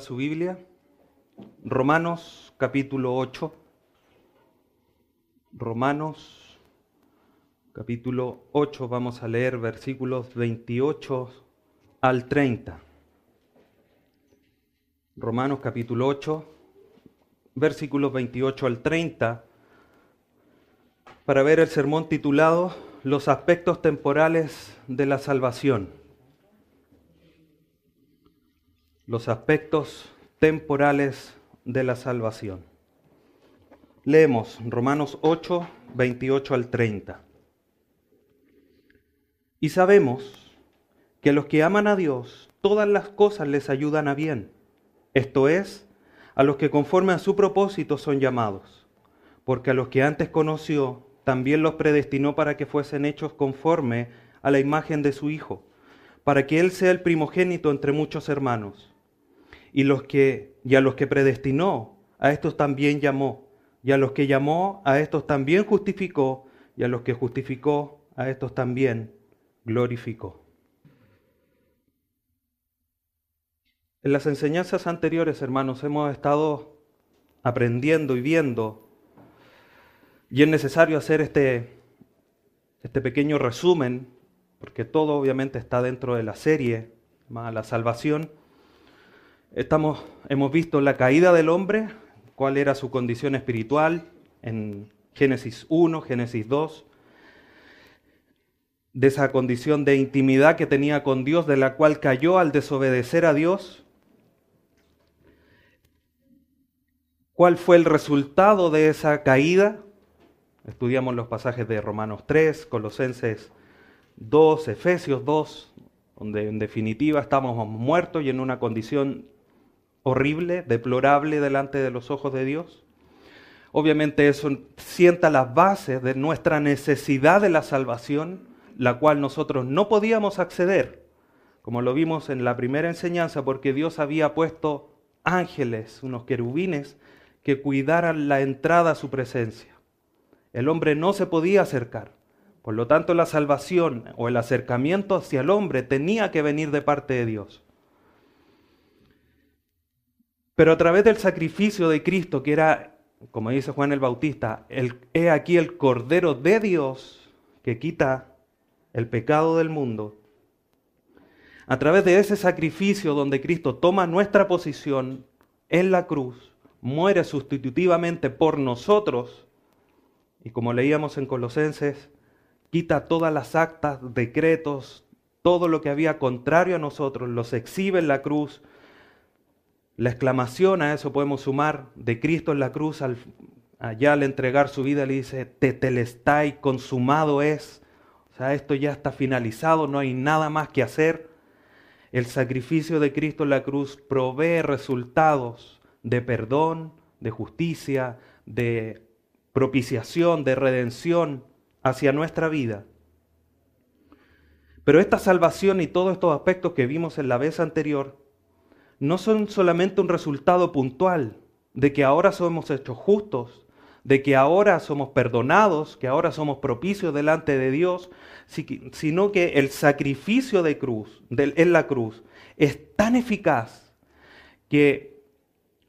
Su Biblia. Romanos capítulo 8. Romanos capítulo 8 vamos a leer versículos 28 al 30. Romanos capítulo 8, versículos 28 al 30, para ver el sermón titulado Los aspectos temporales de la salvación. Los aspectos temporales de la salvación. Leemos Romanos 8, 28 al 30. Y sabemos que los que aman a Dios, todas las cosas les ayudan a bien esto es, a los que conforme a su propósito son llamados, porque a los que antes conoció, también los predestinó para que fuesen hechos conforme a la imagen de su Hijo, para que Él sea el primogénito entre muchos hermanos. Y, los que, a los que predestinó, a estos también llamó, y a los que llamó, a estos también justificó, y a los que justificó, a estos también glorificó. En las enseñanzas anteriores, hermanos, hemos estado aprendiendo y viendo, y es necesario hacer este, este pequeño resumen, porque todo obviamente está dentro de la serie, la salvación. Hemos visto la caída del hombre, cuál era su condición espiritual en Génesis 1, Génesis 2, de esa condición de intimidad que tenía con Dios, de la cual cayó al desobedecer a Dios, ¿Cuál fue el resultado de esa caída? Estudiamos los pasajes de Romanos 3, Colosenses 2, Efesios 2, donde en definitiva estamos muertos y en una condición horrible, deplorable delante de los ojos de Dios. Obviamente eso sienta las bases de nuestra necesidad de la salvación, la cual nosotros no podíamos acceder, como lo vimos en la primera enseñanza, porque Dios había puesto ángeles, unos querubines, que cuidaran la entrada a su presencia. El hombre no se podía acercar. Por lo tanto, la salvación o el acercamiento hacia el hombre tenía que venir de parte de Dios. Pero a través del sacrificio de Cristo, que era, como dice Juan el Bautista, el, he aquí el Cordero de Dios que quita el pecado del mundo, a través de ese sacrificio donde Cristo toma nuestra posición en la cruz, muere sustitutivamente por nosotros, y como leíamos en Colosenses, quita todas las actas, decretos, todo lo que había contrario a nosotros, los exhibe en la cruz. La exclamación a eso podemos sumar de Cristo en la cruz, al, allá al entregar su vida le dice, te telestai, consumado es. O sea, esto ya está finalizado, no hay nada más que hacer. El sacrificio de Cristo en la cruz provee resultados de perdón, de justicia, de propiciación, de redención hacia nuestra vida. Pero esta salvación y todos estos aspectos que vimos en la vez anterior no son solamente un resultado puntual de que ahora somos hechos justos, de que ahora somos perdonados, que ahora somos propicios delante de Dios, sino que el sacrificio de cruz, en la cruz, es tan eficaz que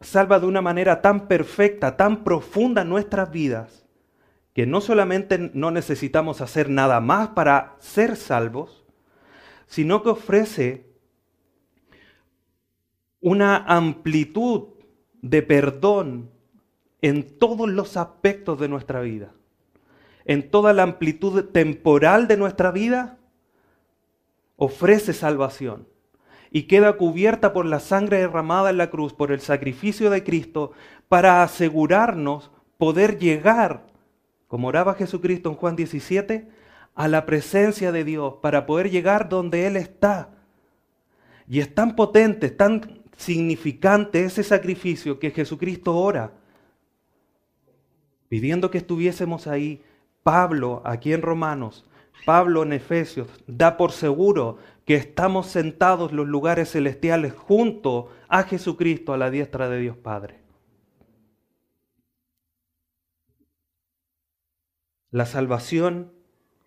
salva de una manera tan perfecta, tan profunda nuestras vidas, que no solamente no necesitamos hacer nada más para ser salvos, sino que ofrece una amplitud de perdón en todos los aspectos de nuestra vida. En toda la amplitud temporal de nuestra vida, ofrece salvación y queda cubierta por la sangre derramada en la cruz, por el sacrificio de Cristo, para asegurarnos poder llegar, como oraba Jesucristo en Juan 17, a la presencia de Dios, para poder llegar donde Él está. Y es tan potente, tan significante ese sacrificio que Jesucristo ora, pidiendo que estuviésemos ahí. Pablo, aquí en Romanos, Pablo en Efesios, da por seguro que estamos sentados en los lugares celestiales junto a Jesucristo a la diestra de Dios Padre. La salvación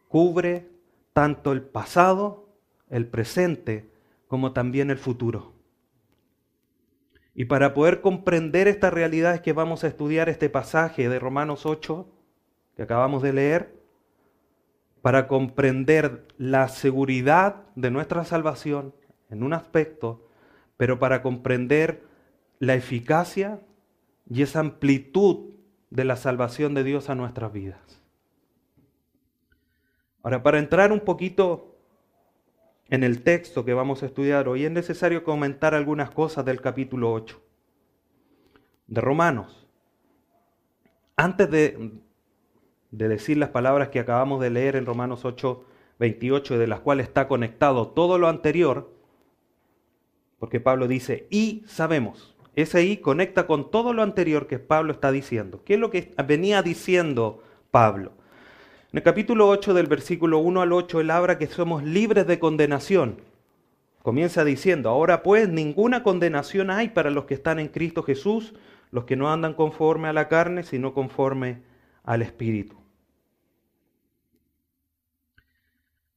cubre tanto el pasado, el presente, como también el futuro. Y para poder comprender esta realidad es que vamos a estudiar este pasaje de Romanos 8 que acabamos de leer, para comprender la seguridad de nuestra salvación en un aspecto, pero para comprender la eficacia y esa amplitud de la salvación de Dios a nuestras vidas. Ahora, para entrar un poquito en el texto que vamos a estudiar hoy, es necesario comentar algunas cosas del capítulo 8 de Romanos. Antes de, de decir las palabras que acabamos de leer en Romanos 8, 28, de las cuales está conectado todo lo anterior, porque Pablo dice, y sabemos. Ese y conecta con todo lo anterior que Pablo está diciendo. ¿Qué es lo que venía diciendo Pablo? En el capítulo 8 del versículo 1 al 8, él habla que somos libres de condenación. Comienza diciendo, ahora pues ninguna condenación hay para los que están en Cristo Jesús, los que no andan conforme a la carne, sino conforme al Espíritu.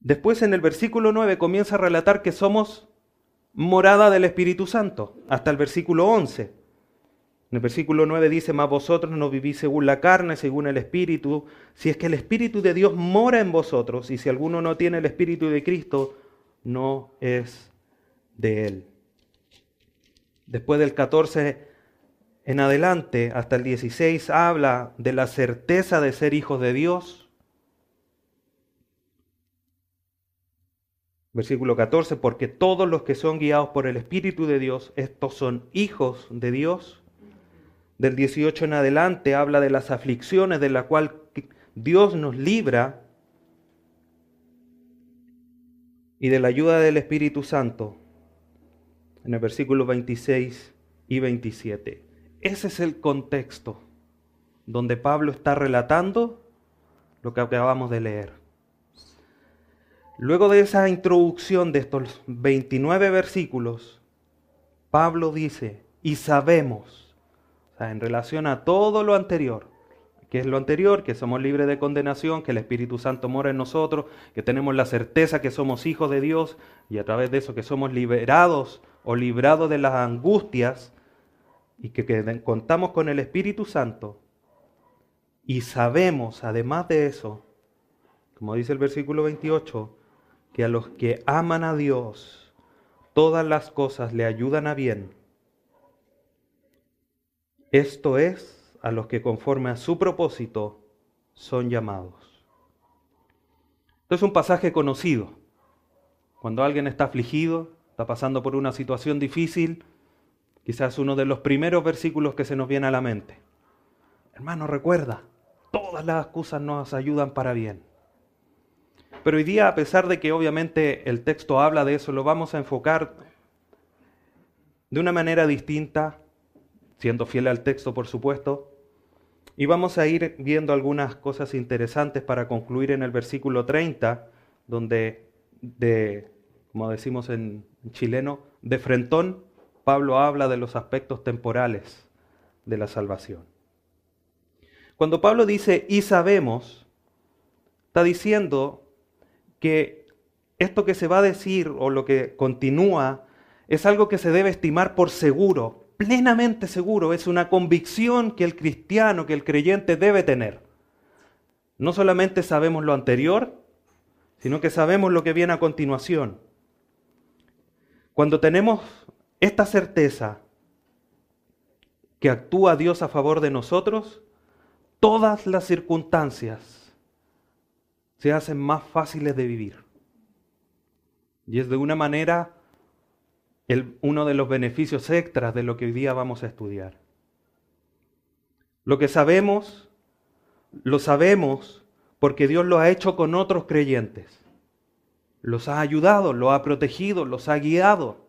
Después en el versículo 9 comienza a relatar que somos morada del Espíritu Santo, hasta el versículo 11. En el versículo 9 dice, mas vosotros no vivís según la carne, según el Espíritu, si es que el Espíritu de Dios mora en vosotros, y si alguno no tiene el Espíritu de Cristo, no es de él. Después del 14 en adelante, hasta el 16, habla de la certeza de ser hijos de Dios, Versículo 14, porque todos los que son guiados por el Espíritu de Dios, estos son hijos de Dios. Del 18 en adelante habla de las aflicciones de las cuales Dios nos libra y de la ayuda del Espíritu Santo. En el versículo 26 y 27. Ese es el contexto donde Pablo está relatando lo que acabamos de leer. Luego de esa introducción de estos 29 versículos, Pablo dice, y sabemos, en relación a todo lo anterior, que es lo anterior, que somos libres de condenación, que el Espíritu Santo mora en nosotros, que tenemos la certeza que somos hijos de Dios y a través de eso que somos liberados o librados de las angustias y que, que contamos con el Espíritu Santo. Y sabemos, además de eso, como dice el versículo 28, que a los que aman a Dios, todas las cosas le ayudan a bien. Esto es a los que conforme a su propósito son llamados. Esto es un pasaje conocido. Cuando alguien está afligido, está pasando por una situación difícil, quizás uno de los primeros versículos que se nos viene a la mente. Hermano, recuerda, todas las excusas nos ayudan para bien. Pero hoy día, a pesar de que obviamente el texto habla de eso, lo vamos a enfocar de una manera distinta, siendo fiel al texto, por supuesto. Y vamos a ir viendo algunas cosas interesantes para concluir en el versículo 30, donde, de, como decimos en chileno, de frentón, Pablo habla de los aspectos temporales de la salvación. Cuando Pablo dice y sabemos, está diciendo que esto que se va a decir o lo que continúa es algo que se debe estimar por seguro, plenamente seguro, es una convicción que el cristiano, que el creyente debe tener. No solamente sabemos lo anterior, sino que sabemos lo que viene a continuación. Cuando tenemos esta certeza que actúa Dios a favor de nosotros, todas las circunstancias se hacen más fáciles de vivir. Y es de una manera uno de los beneficios extras de lo que hoy día vamos a estudiar. Lo que sabemos, lo sabemos porque Dios lo ha hecho con otros creyentes. Los ha ayudado, los ha protegido, los ha guiado.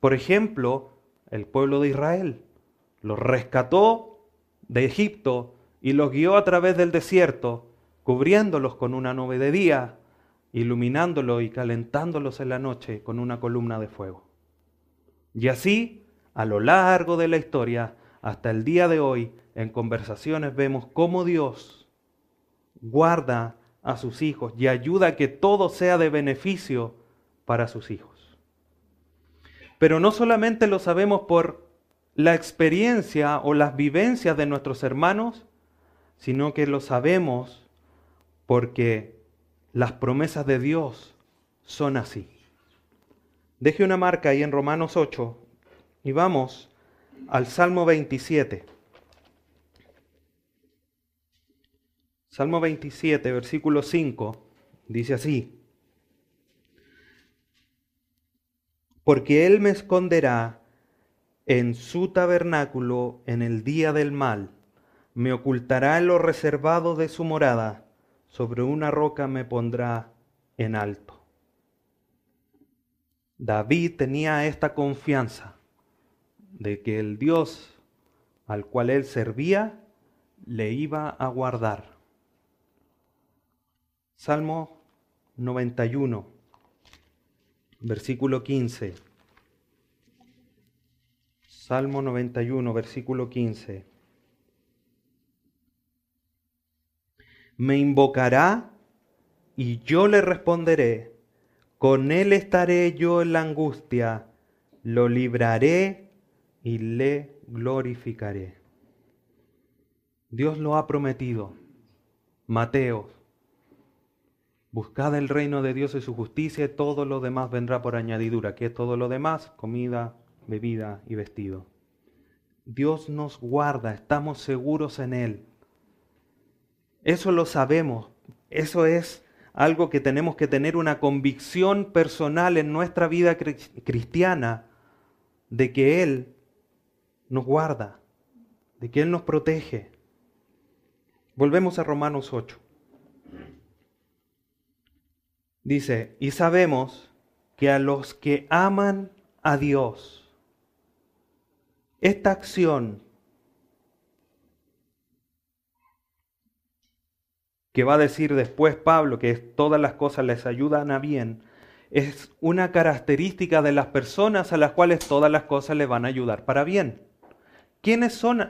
Por ejemplo, el pueblo de Israel los rescató de Egipto y los guió a través del desierto cubriéndolos con una nube de día, iluminándolos y calentándolos en la noche con una columna de fuego. Y así, a lo largo de la historia, hasta el día de hoy, en conversaciones vemos cómo Dios guarda a sus hijos y ayuda a que todo sea de beneficio para sus hijos. Pero no solamente lo sabemos por la experiencia o las vivencias de nuestros hermanos, sino que lo sabemos porque las promesas de Dios son así. Deje una marca ahí en Romanos 8 y vamos al Salmo 27. Salmo 27, versículo 5, dice así. Porque Él me esconderá en su tabernáculo en el día del mal, me ocultará en lo reservado de su morada, sobre una roca me pondrá en alto. David tenía esta confianza de que el Dios al cual él servía le iba a guardar. Salmo 91, versículo 15. Salmo 91, versículo 15. Me invocará y yo le responderé. Con él estaré yo en la angustia. Lo libraré y le glorificaré. Dios lo ha prometido. Mateo Buscad el reino de Dios y su justicia y todo lo demás vendrá por añadidura. ¿Qué es todo lo demás? Comida, bebida y vestido. Dios nos guarda, estamos seguros en Él. Eso lo sabemos. Eso es algo que tenemos que tener una convicción personal en nuestra vida cristiana de que Él nos guarda, de que Él nos protege. Volvemos a Romanos 8. Dice, y sabemos que a los que aman a Dios, esta acción que va a decir después Pablo, que todas las cosas les ayudan a bien, es una característica de las personas a las cuales todas las cosas les van a ayudar para bien. ¿Quiénes son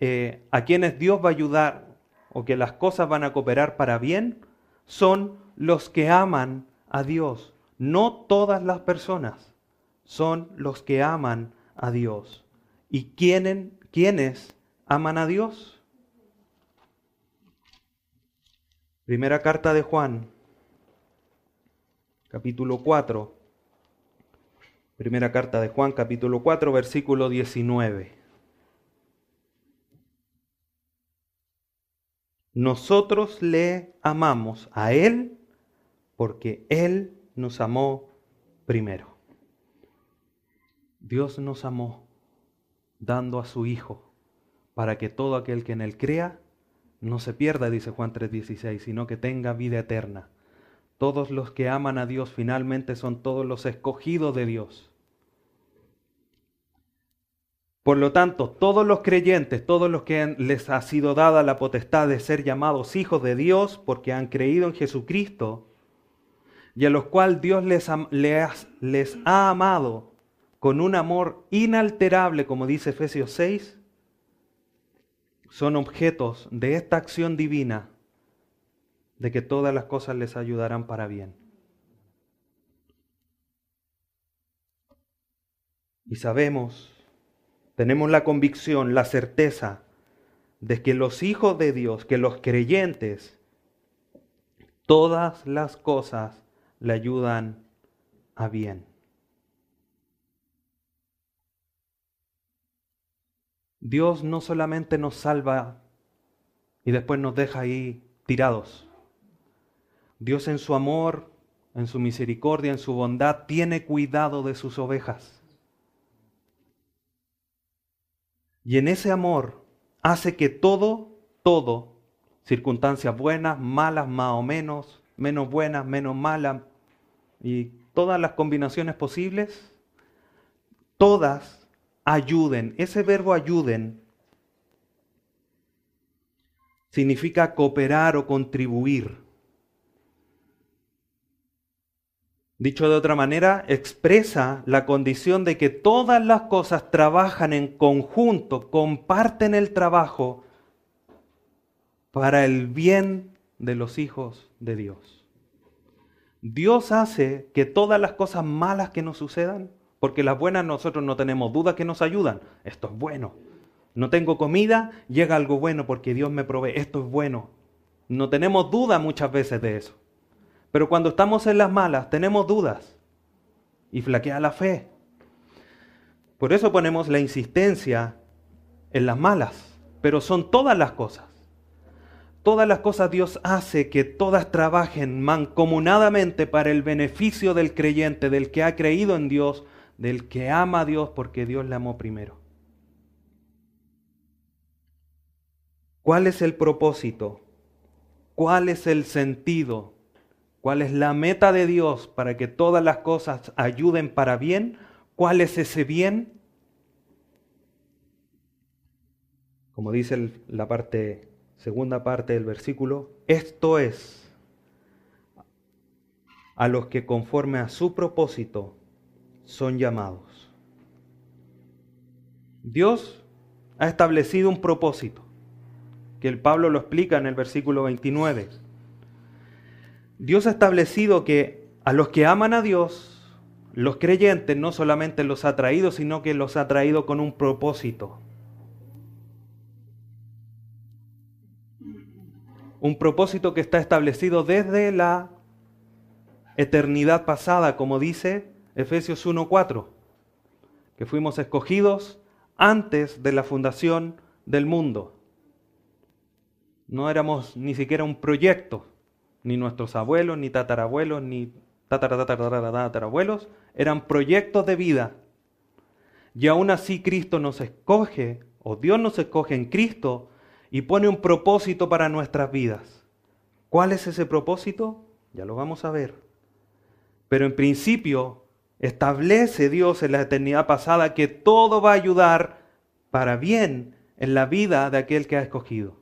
eh, a quienes Dios va a ayudar o que las cosas van a cooperar para bien? Son los que aman a Dios. No todas las personas son los que aman a Dios. ¿Y quiénes aman a Dios? Primera carta de Juan, capítulo 4. Primera carta de Juan, capítulo 4, versículo 19. Nosotros le amamos a Él porque Él nos amó primero. Dios nos amó dando a su Hijo para que todo aquel que en Él crea no se pierda, dice Juan 3:16, sino que tenga vida eterna. Todos los que aman a Dios finalmente son todos los escogidos de Dios. Por lo tanto, todos los creyentes, todos los que les ha sido dada la potestad de ser llamados hijos de Dios porque han creído en Jesucristo, y a los cuales Dios les les ha amado con un amor inalterable, como dice Efesios 6, son objetos de esta acción divina de que todas las cosas les ayudarán para bien. Y sabemos, tenemos la convicción, la certeza de que los hijos de Dios, que los creyentes, todas las cosas le ayudan a bien. Dios no solamente nos salva y después nos deja ahí tirados. Dios en su amor, en su misericordia, en su bondad, tiene cuidado de sus ovejas. Y en ese amor hace que todo, todo, circunstancias buenas, malas, más o menos, menos buenas, menos malas, y todas las combinaciones posibles, todas ayuden. Ese verbo ayuden significa cooperar o contribuir. Dicho de otra manera, expresa la condición de que todas las cosas trabajan en conjunto, comparten el trabajo para el bien de los hijos de Dios. Dios hace que todas las cosas malas que nos sucedan porque las buenas nosotros no tenemos dudas que nos ayudan. Esto es bueno. No tengo comida, llega algo bueno porque Dios me provee. Esto es bueno. No tenemos duda muchas veces de eso. Pero cuando estamos en las malas, tenemos dudas y flaquea la fe. Por eso ponemos la insistencia en las malas, pero son todas las cosas. Todas las cosas Dios hace que todas trabajen mancomunadamente para el beneficio del creyente, del que ha creído en Dios, del que ama a Dios porque Dios le amó primero. ¿Cuál es el propósito? ¿Cuál es el sentido? ¿Cuál es la meta de Dios para que todas las cosas ayuden para bien? ¿Cuál es ese bien? Como dice la parte segunda parte del versículo, esto es a los que conforme a su propósito son llamados. Dios ha establecido un propósito, que el Pablo lo explica en el versículo 29. Dios ha establecido que a los que aman a Dios, los creyentes no solamente los ha traído, sino que los ha traído con un propósito. Un propósito que está establecido desde la eternidad pasada, como dice Efesios 1:4, que fuimos escogidos antes de la fundación del mundo. No éramos ni siquiera un proyecto, ni nuestros abuelos, ni tatarabuelos, ni tatarabuelos, eran proyectos de vida. Y aún así Cristo nos escoge, o Dios nos escoge en Cristo, y pone un propósito para nuestras vidas. ¿Cuál es ese propósito? Ya lo vamos a ver. Pero en principio Establece Dios en la eternidad pasada que todo va a ayudar para bien en la vida de aquel que ha escogido.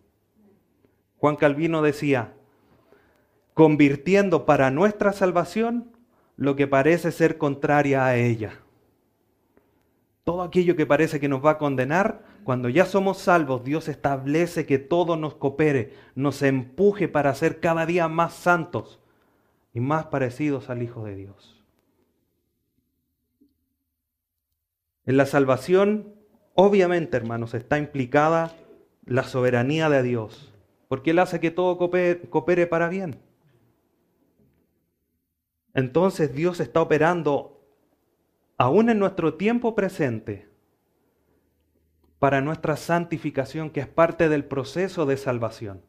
Juan Calvino decía, convirtiendo para nuestra salvación lo que parece ser contraria a ella. Todo aquello que parece que nos va a condenar, cuando ya somos salvos, Dios establece que todo nos coopere, nos empuje para ser cada día más santos y más parecidos al Hijo de Dios. En la salvación, obviamente, hermanos, está implicada la soberanía de Dios, porque Él hace que todo coopere, para bien. Entonces Dios está operando aún en nuestro tiempo presente para nuestra santificación, que es parte del proceso de salvación.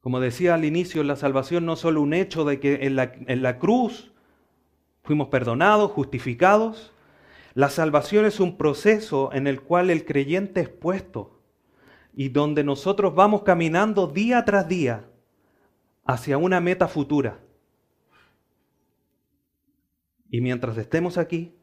Como decía al inicio, la salvación no es solo un hecho de que en la, en la cruz fuimos perdonados, justificados, la salvación es un proceso en el cual el creyente es puesto y donde nosotros vamos caminando día tras día hacia una meta futura. Y mientras estemos aquí,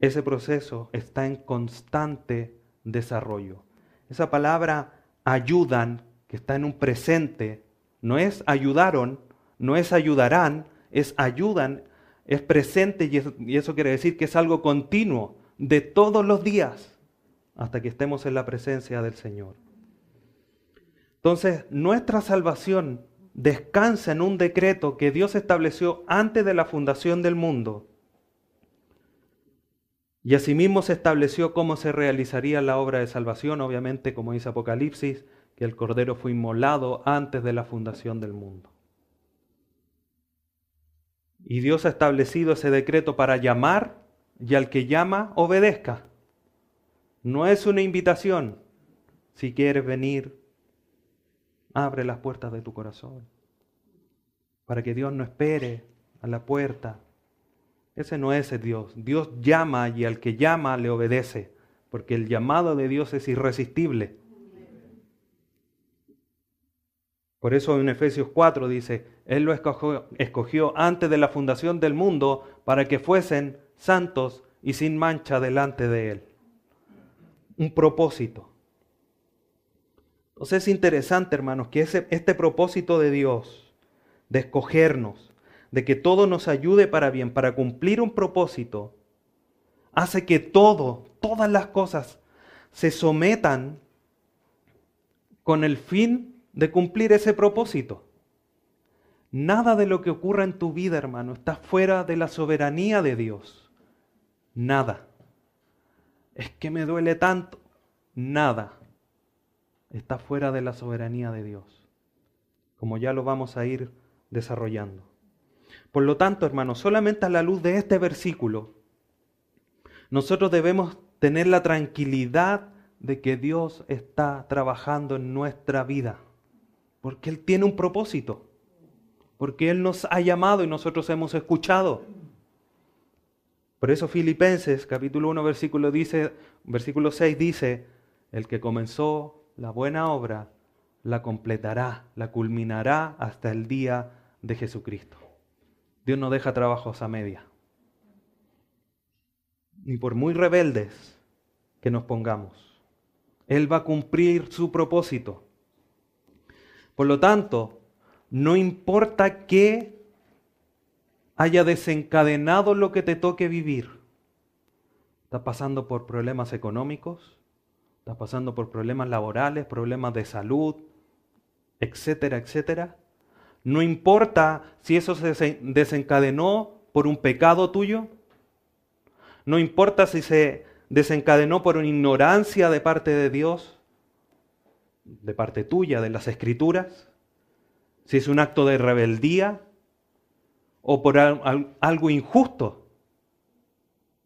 ese proceso está en constante desarrollo. Esa palabra ayudan, que está en un presente, no es ayudaron, no es ayudarán, es ayudan es presente y eso, quiere decir que es algo continuo de todos los días hasta que estemos en la presencia del Señor. Entonces, nuestra salvación descansa en un decreto que Dios estableció antes de la fundación del mundo. Y asimismo se estableció cómo se realizaría la obra de salvación, obviamente, como dice Apocalipsis, que el Cordero fue inmolado antes de la fundación del mundo. Y Dios ha establecido ese decreto para llamar y al que llama obedezca. No es una invitación. Si quieres venir, abre las puertas de tu corazón. Para que Dios no espere a la puerta. Ese no es el Dios. Dios llama y al que llama le obedece. Porque el llamado de Dios es irresistible. Por eso en Efesios 4 dice, Él lo escogió, antes de la fundación del mundo para que fuesen santos y sin mancha delante de Él. Un propósito. Entonces es interesante, hermanos, que ese, este propósito de Dios, de escogernos, de que todo nos ayude para bien, para cumplir un propósito, hace que todo, todas las cosas se sometan con el fin de cumplir ese propósito. Nada de lo que ocurra en tu vida, hermano, está fuera de la soberanía de Dios. Nada. Es que me duele tanto. Nada. Está fuera de la soberanía de Dios. Como ya lo vamos a ir desarrollando. Por lo tanto, hermano, solamente a la luz de este versículo, nosotros debemos tener la tranquilidad de que Dios está trabajando en nuestra vida. Porque Él tiene un propósito porque Él nos ha llamado y nosotros hemos escuchado. Por eso Filipenses capítulo 1 versículo, dice, versículo 6 dice, el que comenzó la buena obra la completará, la culminará hasta el día de Jesucristo. Dios no deja trabajos a media. Ni por muy rebeldes que nos pongamos. Él va a cumplir su propósito. Por lo tanto, no importa qué haya desencadenado lo que te toque vivir. Estás pasando por problemas económicos, estás pasando por problemas laborales, problemas de salud, etcétera, etcétera. No importa si eso se desencadenó por un pecado tuyo. No importa si se desencadenó por una ignorancia de parte de Dios, de parte tuya, de las escrituras si es un acto de rebeldía o por algo injusto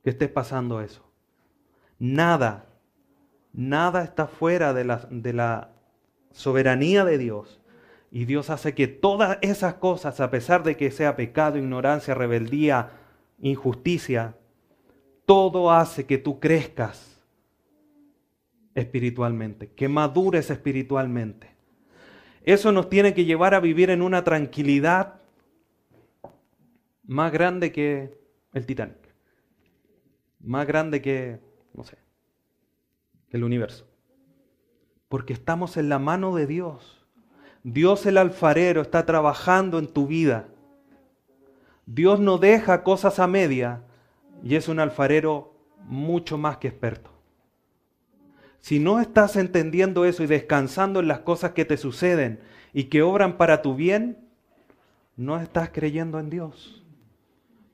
que estés pasando eso. Nada, nada está fuera de la, de la soberanía de Dios. Y Dios hace que todas esas cosas, a pesar de que sea pecado, ignorancia, rebeldía, injusticia, todo hace que tú crezcas espiritualmente, que madures espiritualmente. Eso nos tiene que llevar a vivir en una tranquilidad más grande que el Titanic. Más grande que, no sé, el universo. Porque estamos en la mano de Dios. Dios el alfarero está trabajando en tu vida. Dios no deja cosas a media y es un alfarero mucho más que experto. Si no estás entendiendo eso y descansando en las cosas que te suceden y que obran para tu bien, no estás creyendo en Dios.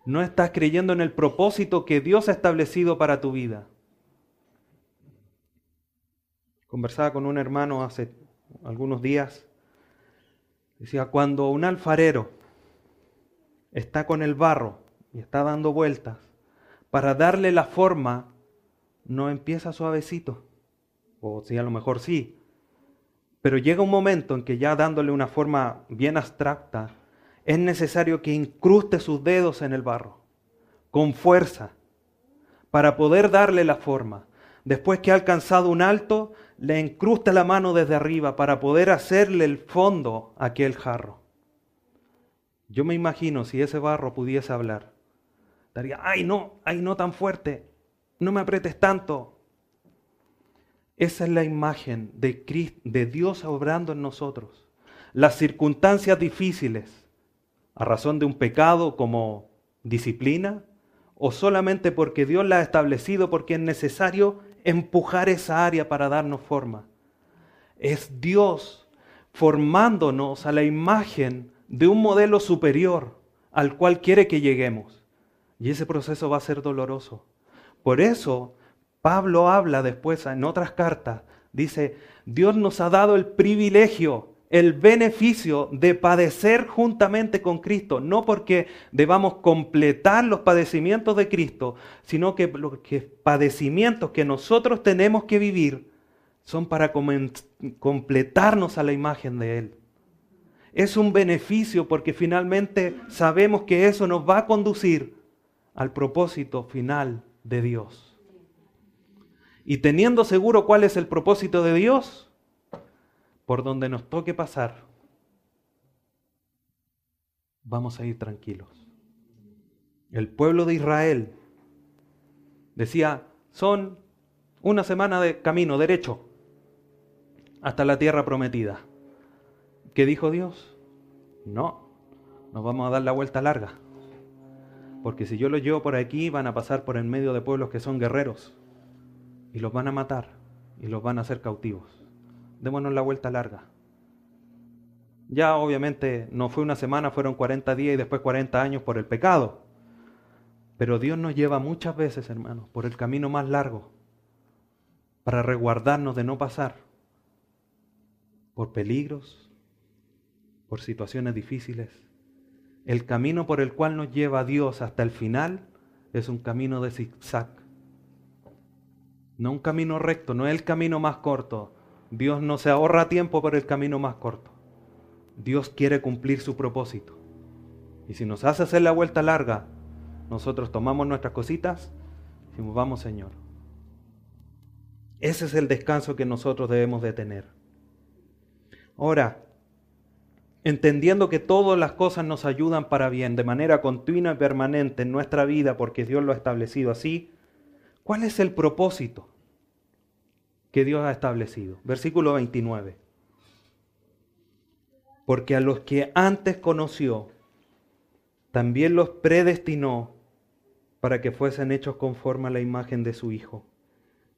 No estás creyendo en el propósito que Dios ha establecido para tu vida. Conversaba con un hermano hace algunos días. Decía, cuando un alfarero está con el barro y está dando vueltas, para darle la forma, no empieza suavecito o si a lo mejor sí. Pero llega un momento en que ya dándole una forma bien abstracta, es necesario que incruste sus dedos en el barro, con fuerza, para poder darle la forma. Después que ha alcanzado un alto, le incrusta la mano desde arriba para poder hacerle el fondo a aquel jarro. Yo me imagino si ese barro pudiese hablar. Daría, ay no, ay no tan fuerte, no me apretes tanto, esa es la imagen de, de Dios obrando en nosotros. Las circunstancias difíciles, a razón de un pecado como disciplina, o solamente porque Dios la ha establecido porque es necesario empujar esa área para darnos forma. Es Dios formándonos a la imagen de un modelo superior al cual quiere que lleguemos. Y ese proceso va a ser doloroso. Por eso Pablo habla después en otras cartas, dice, Dios nos ha dado el privilegio, el beneficio de padecer juntamente con Cristo, no porque debamos completar los padecimientos de Cristo, sino que los padecimientos que nosotros tenemos que vivir son para completarnos a la imagen de Él. Es un beneficio porque finalmente sabemos que eso nos va a conducir al propósito final de Dios. Y teniendo seguro cuál es el propósito de Dios, por donde nos toque pasar, vamos a ir tranquilos. El pueblo de Israel decía, son una semana de camino derecho hasta la tierra prometida. ¿Qué dijo Dios? No, nos vamos a dar la vuelta larga. Porque si yo los llevo por aquí, van a pasar por en medio de pueblos que son guerreros y los van a matar y los van a hacer cautivos. Démonos la vuelta larga. Ya obviamente no fue una semana, fueron 40 días y después 40 años por el pecado. Pero Dios nos lleva muchas veces, hermanos, por el camino más largo para resguardarnos de no pasar por peligros, por situaciones difíciles. El camino por el cual nos lleva Dios hasta el final es un camino de zigzag. No un camino recto, no es el camino más corto. Dios no se ahorra tiempo por el camino más corto. Dios quiere cumplir su propósito. Y si nos hace hacer la vuelta larga, nosotros tomamos nuestras cositas y vamos Señor. Ese es el descanso que nosotros debemos de tener. Ahora, entendiendo que todas las cosas nos ayudan para bien de manera continua y permanente en nuestra vida porque Dios lo ha establecido así, ¿cuál es el propósito que Dios ha establecido? Versículo 29. Porque a los que antes conoció, también los predestinó para que fuesen hechos conforme a la imagen de su Hijo,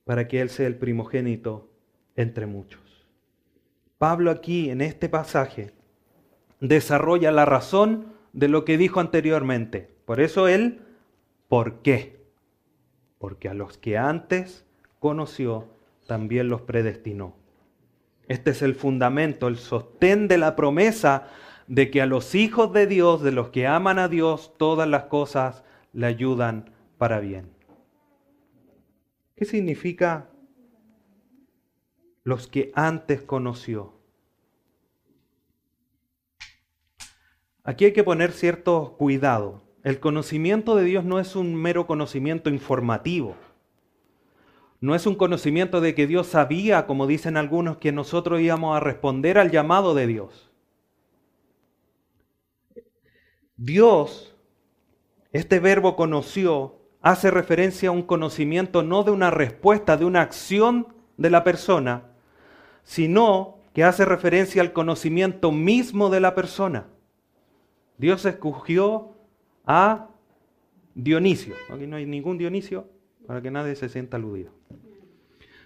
para que Él sea el primogénito entre muchos. Pablo aquí en este pasaje desarrolla la razón de lo que dijo anteriormente. Por eso él, ¿por qué? Porque a los que antes conoció, también los predestinó. Este es el fundamento, el sostén de la promesa de que a los hijos de Dios, de los que aman a Dios, todas las cosas le ayudan para bien. ¿Qué significa los que antes conoció? Aquí hay que poner cierto cuidado. El conocimiento de Dios no es un mero conocimiento informativo. No es un conocimiento de que Dios sabía, como dicen algunos, que nosotros íbamos a responder al llamado de Dios. Dios, este verbo conoció, hace referencia a un conocimiento no de una respuesta, de una acción de la persona, sino que hace referencia al conocimiento mismo de la persona. Dios escogió a Dionisio. Aquí no hay ningún Dionisio para que nadie se sienta aludido.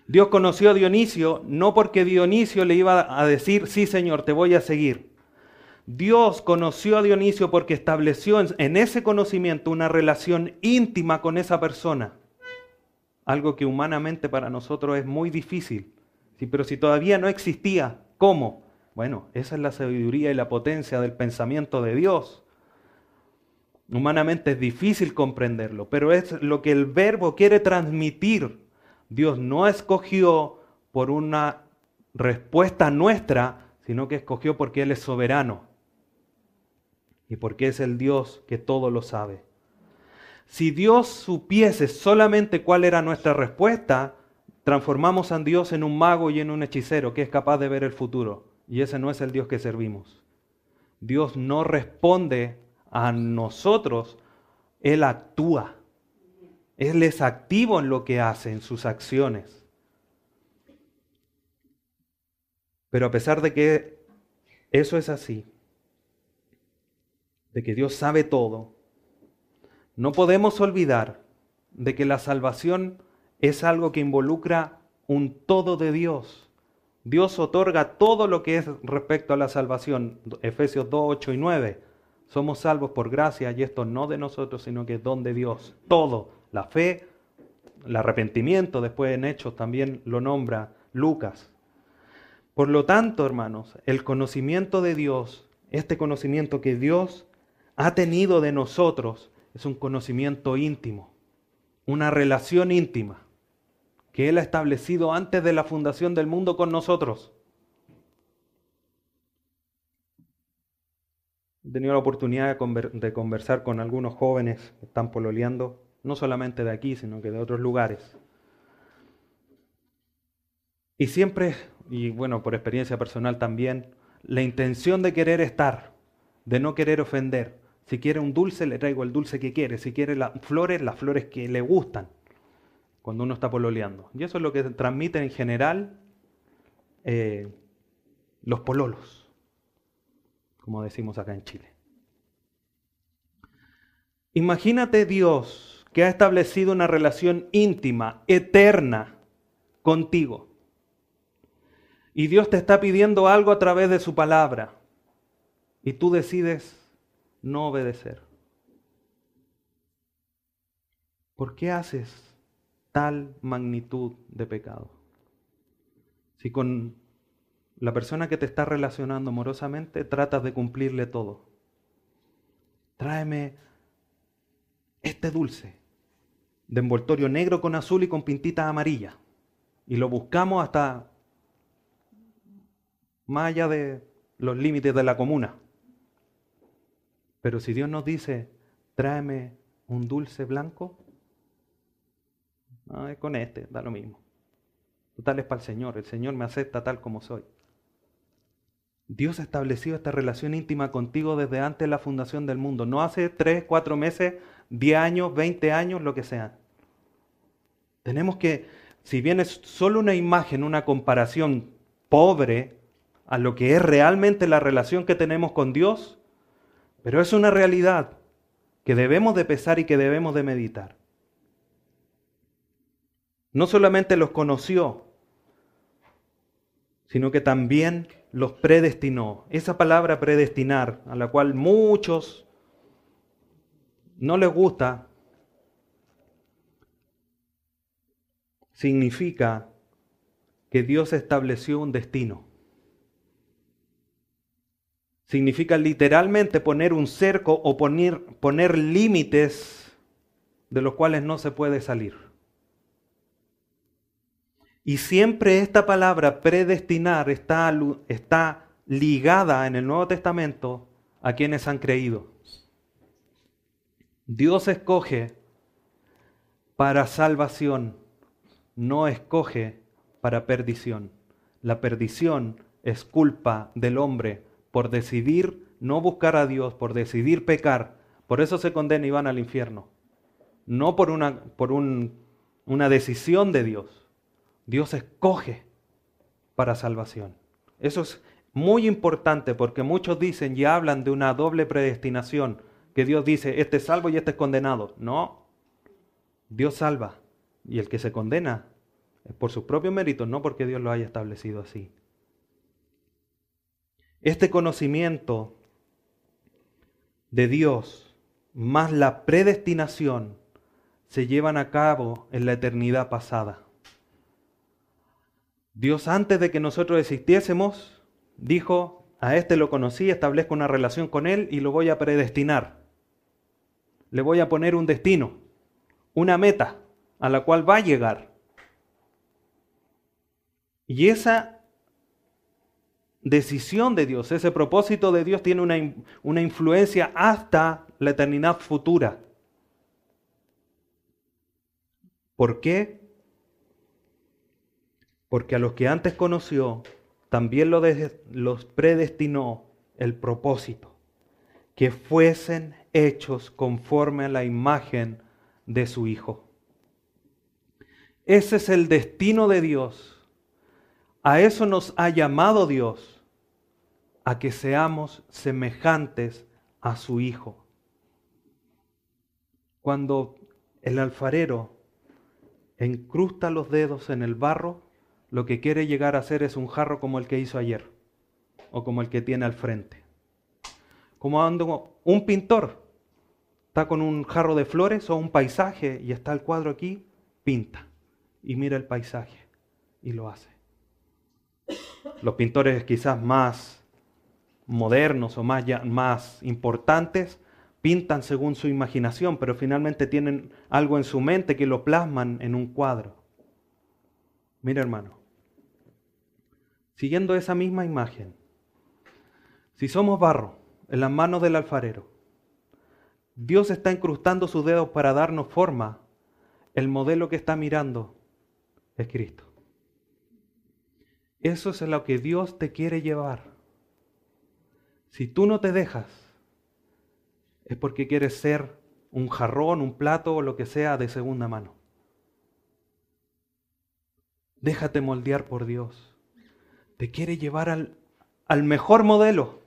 Dios conoció a Dionisio no porque Dionisio le iba a decir, sí Señor, te voy a seguir. Dios conoció a Dionisio porque estableció en ese conocimiento una relación íntima con esa persona. Algo que humanamente para nosotros es muy difícil. Sí, pero si todavía no existía, ¿cómo? Bueno, esa es la sabiduría y la potencia del pensamiento de Dios. Humanamente es difícil comprenderlo, pero es lo que el verbo quiere transmitir. Dios no escogió por una respuesta nuestra, sino que escogió porque Él es soberano y porque es el Dios que todo lo sabe. Si Dios supiese solamente cuál era nuestra respuesta, transformamos a Dios en un mago y en un hechicero que es capaz de ver el futuro. Y ese no es el Dios que servimos. Dios no responde a nosotros, Él actúa. Él es activo en lo que hace, en sus acciones. Pero a pesar de que eso es así, de que Dios sabe todo, no podemos olvidar de que la salvación es algo que involucra un todo de Dios. Dios otorga todo lo que es respecto a la salvación. Efesios 2, 8 y 9. Somos salvos por gracia y esto no de nosotros, sino que es don de Dios. Todo. La fe, el arrepentimiento, después en Hechos también lo nombra Lucas. Por lo tanto, hermanos, el conocimiento de Dios, este conocimiento que Dios ha tenido de nosotros, es un conocimiento íntimo, una relación íntima que Él ha establecido antes de la fundación del mundo con nosotros. He tenido la oportunidad de conversar con algunos jóvenes que están pololeando, no solamente de aquí, sino que de otros lugares. Y siempre, y bueno, por experiencia personal también, la intención de querer estar, de no querer ofender. Si quiere un dulce, le traigo el dulce que quiere. Si quiere las flores, las flores que le gustan cuando uno está pololeando. Y eso es lo que transmiten en general eh, los pololos, como decimos acá en Chile. Imagínate Dios que ha establecido una relación íntima, eterna contigo. Y Dios te está pidiendo algo a través de su palabra. y tú decides no obedecer. ¿Por qué haces tal magnitud de pecado? Si con la persona que te está relacionando amorosamente tratas de cumplirle todo. Tráeme este dulce de envoltorio negro con azul y con pintitas amarillas. Y lo buscamos hasta más allá de los límites de la comuna. Pero si Dios nos dice, tráeme un dulce blanco, no, es con este, da lo mismo. Total es para el Señor, el Señor me acepta tal como soy. Dios ha establecido esta relación íntima contigo desde antes de la fundación del mundo, no hace tres, cuatro meses, diez años, veinte años, lo que sea. Tenemos que, si bien es solo una imagen, una comparación pobre a lo que es realmente la relación que tenemos con Dios, pero es una realidad que debemos de pesar y que debemos de meditar. No solamente los conoció, sino que también los predestinó. Esa palabra predestinar, a la cual muchos no les gusta, significa que Dios estableció un destino. Significa literalmente poner un cerco o poner, poner límites de los cuales no se puede salir. Y siempre esta palabra predestinar está, está ligada en el Nuevo Testamento a quienes han creído. Dios escoge para salvación, no escoge para perdición. La perdición es culpa del hombre por decidir no buscar a Dios, por decidir pecar. Por eso se condena y van al infierno. No por una, por una decisión de Dios. Dios escoge para salvación. Eso es muy importante porque muchos dicen y hablan de una doble predestinación, que Dios dice, este es salvo y este es condenado. No, Dios salva y el que se condena es por sus propios méritos, no porque Dios lo haya establecido así. Este conocimiento de Dios más la predestinación se llevan a cabo en la eternidad pasada. Dios antes de que nosotros existiésemos, dijo, a este lo conocí, establezco una relación con él y lo voy a predestinar. Le voy a poner un destino, una meta a la cual va a llegar. Y esa decisión de Dios, ese propósito de Dios tiene una, una influencia hasta la eternidad futura. ¿Por qué? Porque a los que antes conoció, también los predestinó el propósito, que fuesen hechos conforme a la imagen de su Hijo. Ese es el destino de Dios. A eso nos ha llamado Dios, a que seamos semejantes a su Hijo. Cuando el alfarero encrusta los dedos en el barro, lo que quiere llegar a ser es un jarro como el que hizo ayer o como el que tiene al frente. Como cuando un pintor está con un jarro de flores o un paisaje y está el cuadro aquí, pinta y mira el paisaje y lo hace. Los pintores quizás más modernos o más, más importantes pintan según su imaginación, pero finalmente tienen algo en su mente que lo plasman en un cuadro. Mira hermano, siguiendo esa misma imagen, si somos barro en las manos del alfarero, Dios está incrustando sus dedos para darnos forma, el modelo que está mirando es Cristo. Eso es lo que Dios te quiere llevar. Si tú no te dejas, es porque quieres ser un jarrón, un plato o lo que sea de segunda mano. Déjate moldear por Dios te quiere llevar al, al mejor modelo,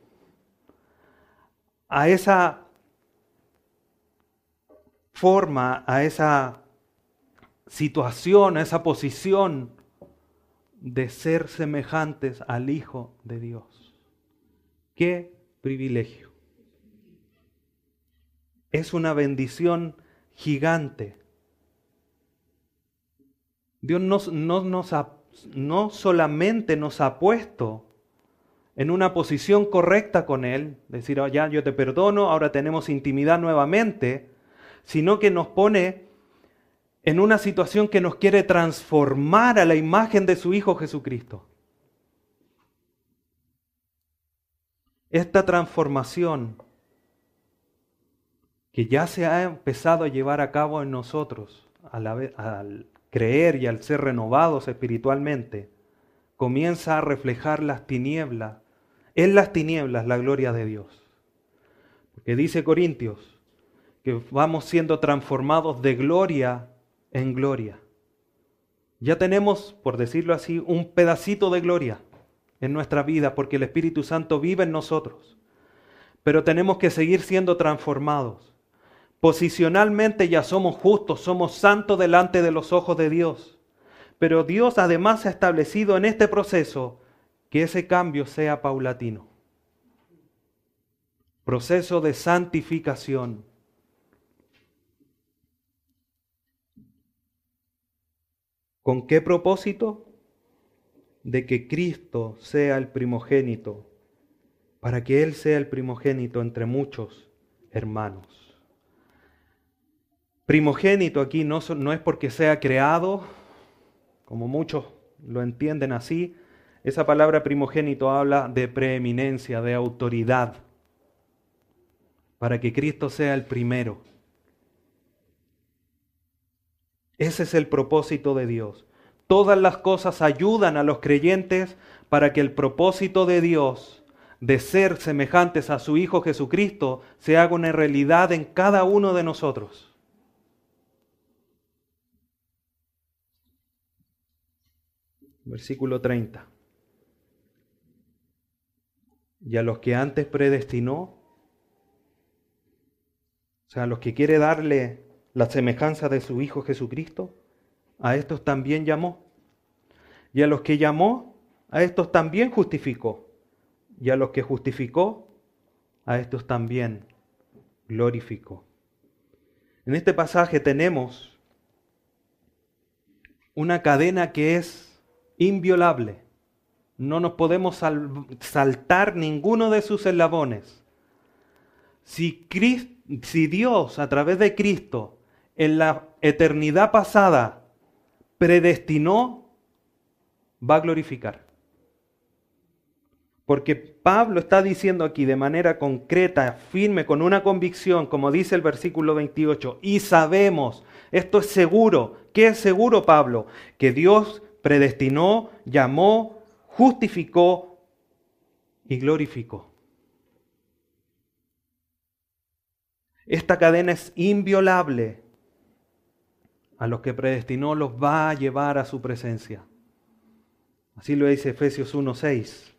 a esa forma, a esa situación, a esa posición de ser semejantes al Hijo de Dios. Qué privilegio. Es una bendición gigante. Dios no, no solamente nos ha puesto en una posición correcta con Él, decir, oh, ya yo te perdono, ahora tenemos intimidad nuevamente, sino que nos pone en una situación que nos quiere transformar a la imagen de su Hijo Jesucristo. Esta transformación que ya se ha empezado a llevar a cabo en nosotros al, creer y al ser renovados espiritualmente, comienza a reflejar las tinieblas, en las tinieblas la gloria de Dios. Porque dice Corintios que vamos siendo transformados de gloria en gloria. Ya tenemos, por decirlo así, un pedacito de gloria en nuestra vida porque el Espíritu Santo vive en nosotros. Pero tenemos que seguir siendo transformados. Posicionalmente ya somos justos, somos santos delante de los ojos de Dios. Pero Dios además ha establecido en este proceso que ese cambio sea paulatino. Proceso de santificación. ¿Con qué propósito? De que Cristo sea el primogénito, para que Él sea el primogénito entre muchos hermanos. Primogénito aquí no, es porque sea creado, como muchos lo entienden así. Esa palabra primogénito habla de preeminencia, de autoridad, para que Cristo sea el primero. Ese es el propósito de Dios. Todas las cosas ayudan a los creyentes para que el propósito de Dios de ser semejantes a su Hijo Jesucristo se haga una realidad en cada uno de nosotros. Versículo 30. Y a los que antes predestinó, o sea, a los que quiere darle la semejanza de su Hijo Jesucristo, a estos también llamó. Y a los que llamó, a estos también justificó. Y a los que justificó, a estos también glorificó. En este pasaje tenemos una cadena que es inviolable. No nos podemos saltar ninguno de sus eslabones. Si, si Dios a través de Cristo en la eternidad pasada predestinó, va a glorificar. Porque Pablo está diciendo aquí de manera concreta, firme, con una convicción, como dice el versículo 28, y sabemos, esto es seguro, ¿qué es seguro Pablo? Que Dios predestinó, llamó, justificó y glorificó. Esta cadena es inviolable. A los que predestinó los va a llevar a su presencia. Así lo dice Efesios 1.6.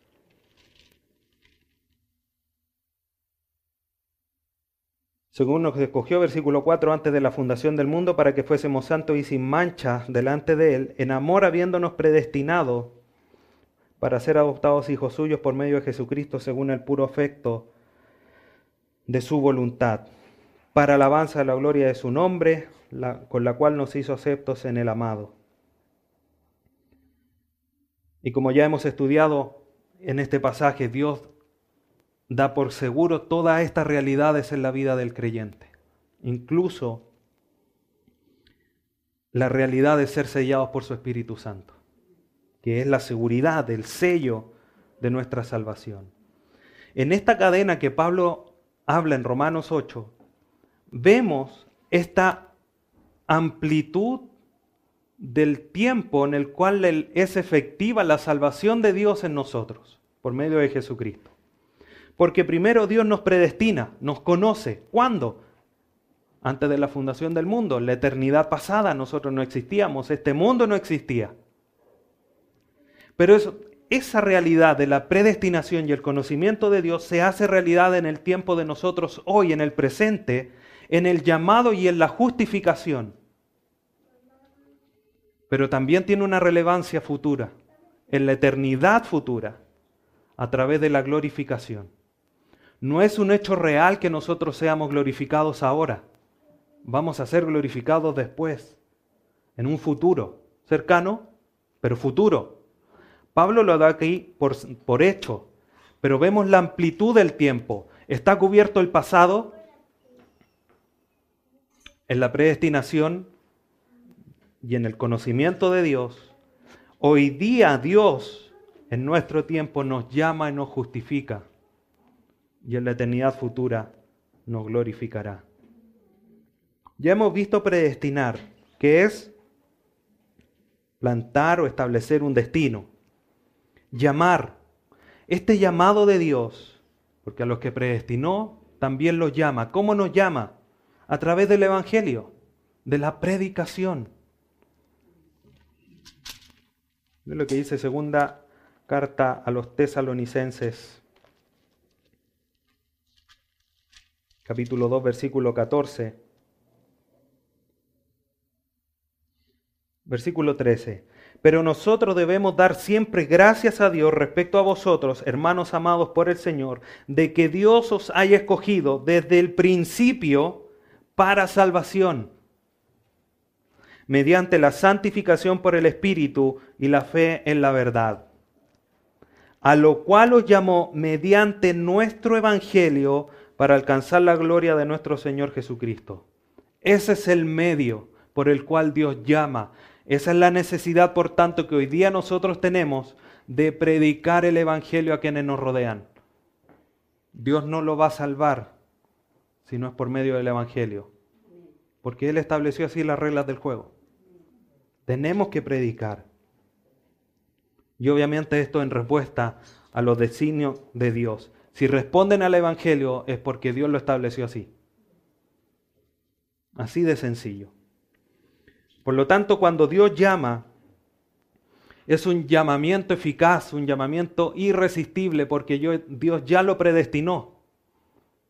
según nos escogió, versículo 4, antes de la fundación del mundo, para que fuésemos santos y sin mancha delante de Él, en amor habiéndonos predestinado para ser adoptados hijos suyos por medio de Jesucristo, según el puro afecto de su voluntad, para alabanza de la gloria de su nombre, con la cual nos hizo aceptos en el amado. Y como ya hemos estudiado en este pasaje, Dios da por seguro todas estas realidades en la vida del creyente. Incluso la realidad de ser sellados por su Espíritu Santo, que es la seguridad, el sello de nuestra salvación. En esta cadena que Pablo habla en Romanos 8, vemos esta amplitud del tiempo en el cual es efectiva la salvación de Dios en nosotros, por medio de Jesucristo. Porque primero Dios nos predestina, nos conoce. ¿Cuándo? Antes de la fundación del mundo, la eternidad pasada nosotros no existíamos, este mundo no existía. Pero esa realidad de la predestinación y el conocimiento de Dios se hace realidad en el tiempo de nosotros hoy, en el presente, en el llamado y en la justificación. Pero también tiene una relevancia futura, en la eternidad futura, a través de la glorificación. No es un hecho real que nosotros seamos glorificados ahora. Vamos a ser glorificados después, en un futuro, cercano, pero futuro. Pablo lo da aquí por, hecho, pero vemos la amplitud del tiempo. Está cubierto el pasado en la predestinación y en el conocimiento de Dios. Hoy día Dios en nuestro tiempo nos llama y nos justifica y en la eternidad futura nos glorificará. Ya hemos visto predestinar, que es plantar o establecer un destino. Llamar. Este llamado de Dios, porque a los que predestinó también los llama. ¿Cómo nos llama? A través del Evangelio, de la predicación. Es lo que dice segunda carta a los tesalonicenses capítulo 2, versículo 14. Versículo 13. Pero nosotros debemos dar siempre gracias a Dios respecto a vosotros, hermanos amados por el Señor, de que Dios os haya escogido desde el principio para salvación, mediante la santificación por el Espíritu y la fe en la verdad, a lo cual os llamó mediante nuestro Evangelio, para alcanzar la gloria de nuestro Señor Jesucristo. Ese es el medio por el cual Dios llama. Esa es la necesidad, por tanto, que hoy día nosotros tenemos de predicar el Evangelio a quienes nos rodean. Dios no lo va a salvar si no es por medio del Evangelio, porque Él estableció así las reglas del juego. Tenemos que predicar. Y obviamente esto en respuesta a los designios de Dios. Si responden al Evangelio es porque Dios lo estableció así. Así de sencillo. Por lo tanto, cuando Dios llama, es un llamamiento eficaz, un llamamiento irresistible, porque Dios ya lo predestinó.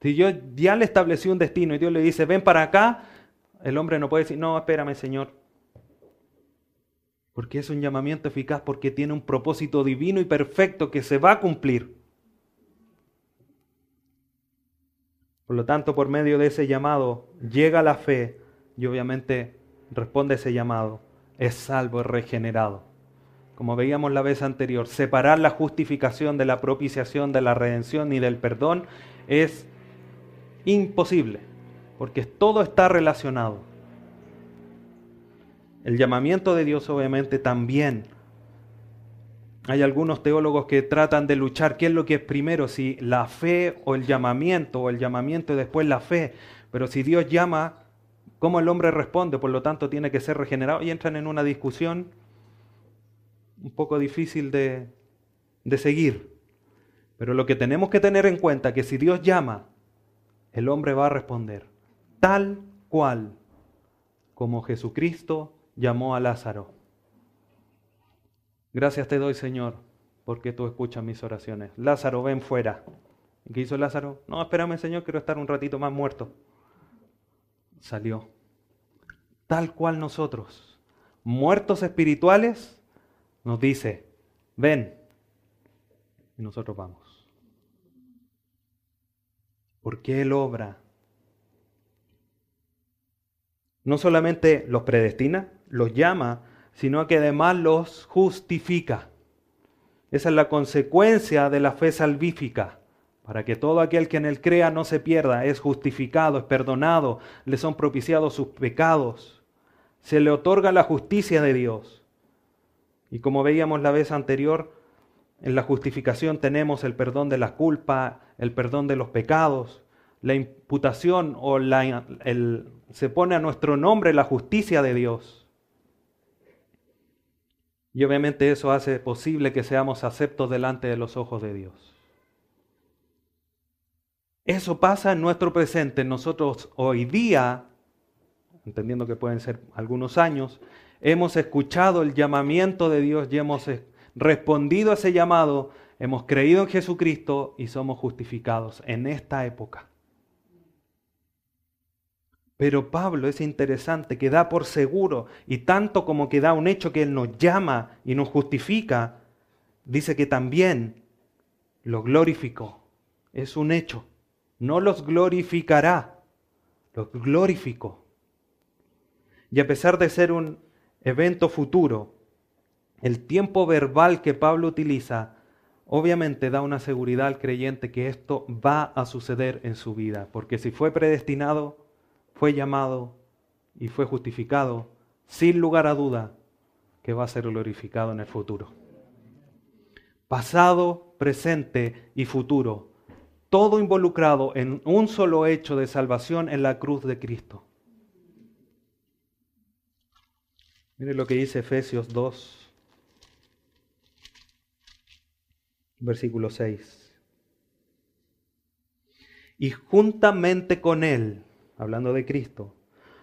Si Dios ya le estableció un destino y Dios le dice, ven para acá, el hombre no puede decir, no, espérame, Señor. Porque es un llamamiento eficaz, porque tiene un propósito divino y perfecto que se va a cumplir. Por lo tanto, por medio de ese llamado llega la fe y obviamente responde ese llamado. Es salvo, es regenerado. Como veíamos la vez anterior, separar la justificación de la propiciación, de la redención y del perdón es imposible, porque todo está relacionado. El llamamiento de Dios obviamente también hay algunos teólogos que tratan de luchar qué es lo que es primero, si la fe o el llamamiento, o el llamamiento y después la fe. Pero si Dios llama, ¿cómo el hombre responde? Por lo tanto, tiene que ser regenerado y entran en una discusión un poco difícil de, de seguir. Pero lo que tenemos que tener en cuenta es que si Dios llama, el hombre va a responder tal cual como Jesucristo llamó a Lázaro. Gracias te doy, Señor, porque tú escuchas mis oraciones. Lázaro, ven fuera. ¿Qué hizo Lázaro? No, espérame, Señor, quiero estar un ratito más muerto. Salió. Tal cual nosotros, muertos espirituales, nos dice, ven. Y nosotros vamos. Porque Él obra. No solamente los predestina, los llama, sino que además los justifica. Esa es la consecuencia de la fe salvífica, para que todo aquel que en él crea no se pierda, es justificado, es perdonado, le son propiciados sus pecados, se le otorga la justicia de Dios. Y como veíamos la vez anterior, en la justificación tenemos el perdón de la culpa, el perdón de los pecados, la imputación o la, se pone a nuestro nombre la justicia de Dios. Y obviamente eso hace posible que seamos aceptos delante de los ojos de Dios. Eso pasa en nuestro presente. Nosotros hoy día, entendiendo que pueden ser algunos años, hemos escuchado el llamamiento de Dios y hemos respondido a ese llamado, hemos creído en Jesucristo y somos justificados en esta época. Pero Pablo es interesante que da por seguro, y tanto como que da un hecho que Él nos llama y nos justifica, dice que también lo glorificó. Es un hecho. no los glorificará, los glorificó. Y a pesar de ser un evento futuro, el tiempo verbal que Pablo utiliza obviamente da una seguridad al creyente que esto va a suceder en su vida, porque si fue predestinado, fue llamado y fue justificado, sin lugar a duda que va a ser glorificado en el futuro. Pasado, presente y futuro, todo involucrado en un solo hecho de salvación en la cruz de Cristo. Mire lo que dice Efesios 2, versículo 6. Y juntamente con Él, hablando de Cristo,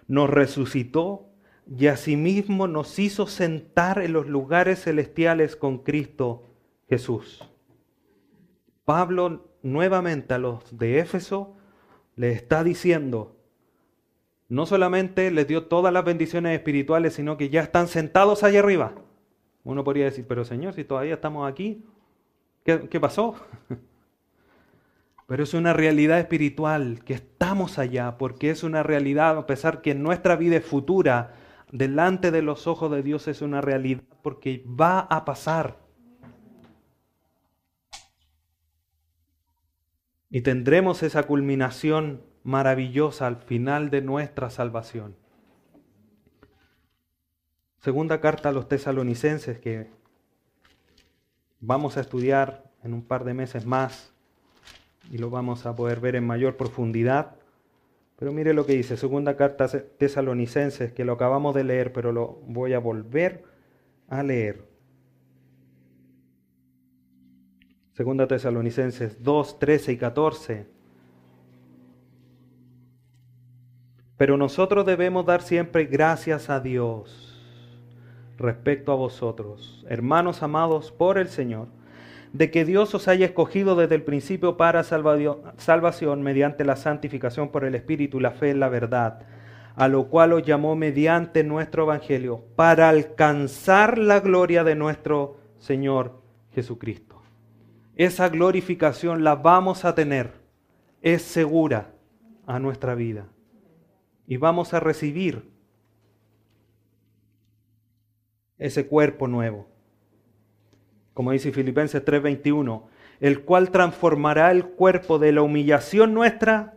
nos resucitó y asimismo nos hizo sentar en los lugares celestiales con Cristo Jesús. Pablo nuevamente a los de Éfeso le está diciendo, no solamente les dio todas las bendiciones espirituales, sino que ya están sentados allá arriba. Uno podría decir, pero Señor, si todavía estamos aquí, ¿qué, qué pasó? Pero es una realidad espiritual que estamos allá, porque es una realidad, a pesar que nuestra vida es futura, delante de los ojos de Dios es una realidad, porque va a pasar. Y tendremos esa culminación maravillosa al final de nuestra salvación. Segunda carta a los tesalonicenses que vamos a estudiar en un par de meses más y lo vamos a poder ver en mayor profundidad. Pero mire lo que dice, segunda carta tesalonicenses, que lo acabamos de leer, pero lo voy a volver a leer. Segunda tesalonicenses 2, 13 y 14. Pero nosotros debemos dar siempre gracias a Dios respecto a vosotros, hermanos amados por el Señor de que Dios os haya escogido desde el principio para salvación mediante la santificación por el Espíritu la fe en la verdad, a lo cual os llamó mediante nuestro Evangelio, para alcanzar la gloria de nuestro Señor Jesucristo. Esa glorificación la vamos a tener, es segura a nuestra vida. Y vamos a recibir ese cuerpo nuevo como dice Filipenses 3:21, el cual transformará el cuerpo de la humillación nuestra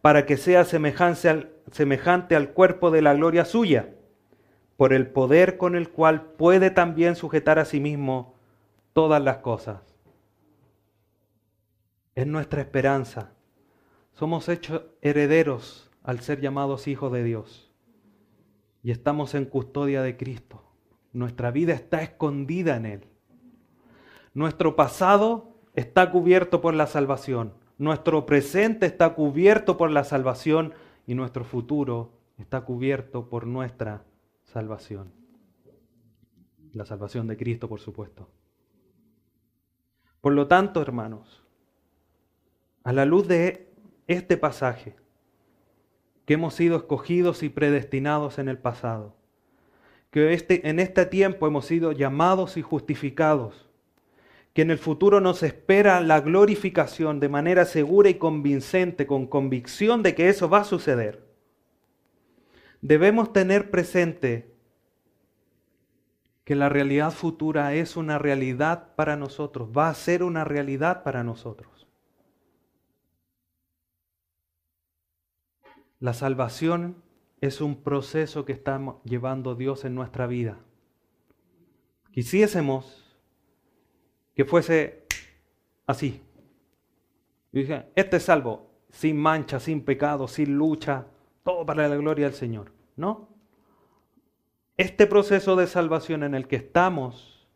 para que sea semejante al, cuerpo de la gloria suya, por el poder con el cual puede también sujetar a sí mismo todas las cosas. Es nuestra esperanza. Somos hechos herederos al ser llamados hijos de Dios. Y estamos en custodia de Cristo. Nuestra vida está escondida en Él. Nuestro pasado está cubierto por la salvación, nuestro presente está cubierto por la salvación y nuestro futuro está cubierto por nuestra salvación. La salvación de Cristo, por supuesto. Por lo tanto, hermanos, a la luz de este pasaje, que hemos sido escogidos y predestinados en el pasado, que este, en este tiempo hemos sido llamados y justificados, que en el futuro nos espera la glorificación de manera segura y convincente, con convicción de que eso va a suceder, debemos tener presente que la realidad futura es una realidad para nosotros, va a ser una realidad para nosotros. La salvación es un proceso que está llevando Dios en nuestra vida. Quisiésemos que fuese así. Y dije, este es salvo, sin mancha, sin pecado, sin lucha, todo para la gloria del Señor. ¿No? Este proceso de salvación en el que estamos